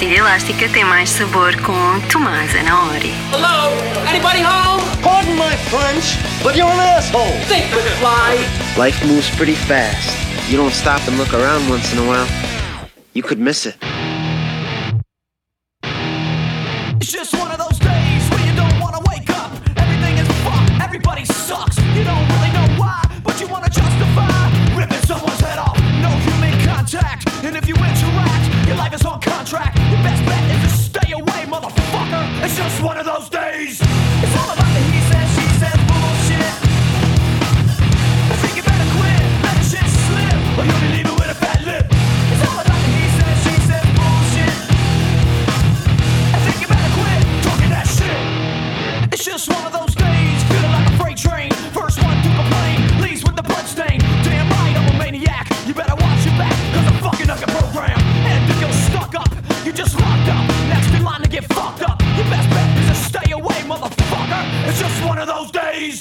pastilha elástica tem mais sabor com Tomás Anaori. Hello? Anybody home? Pardon my French, but you're an asshole. Think with fly. Life moves pretty fast. You don't stop and look around once in a while, you could miss it. It's just one of those days where you don't wanna wake up. Everything is fucked, everybody sucks. You don't really know why, but you wanna justify ripping someone's head off. No human contact, and if you interact, It's just one of those days, like a freight train. First one to complain, with the. Damn right, I'm a maniac. You better watch your back, cause I'm fucking up your program. And if you're stuck up, you just locked up. Next in line to get fucked up. Your best bet is to stay away, motherfucker. It's just one of those days.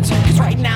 Cause right now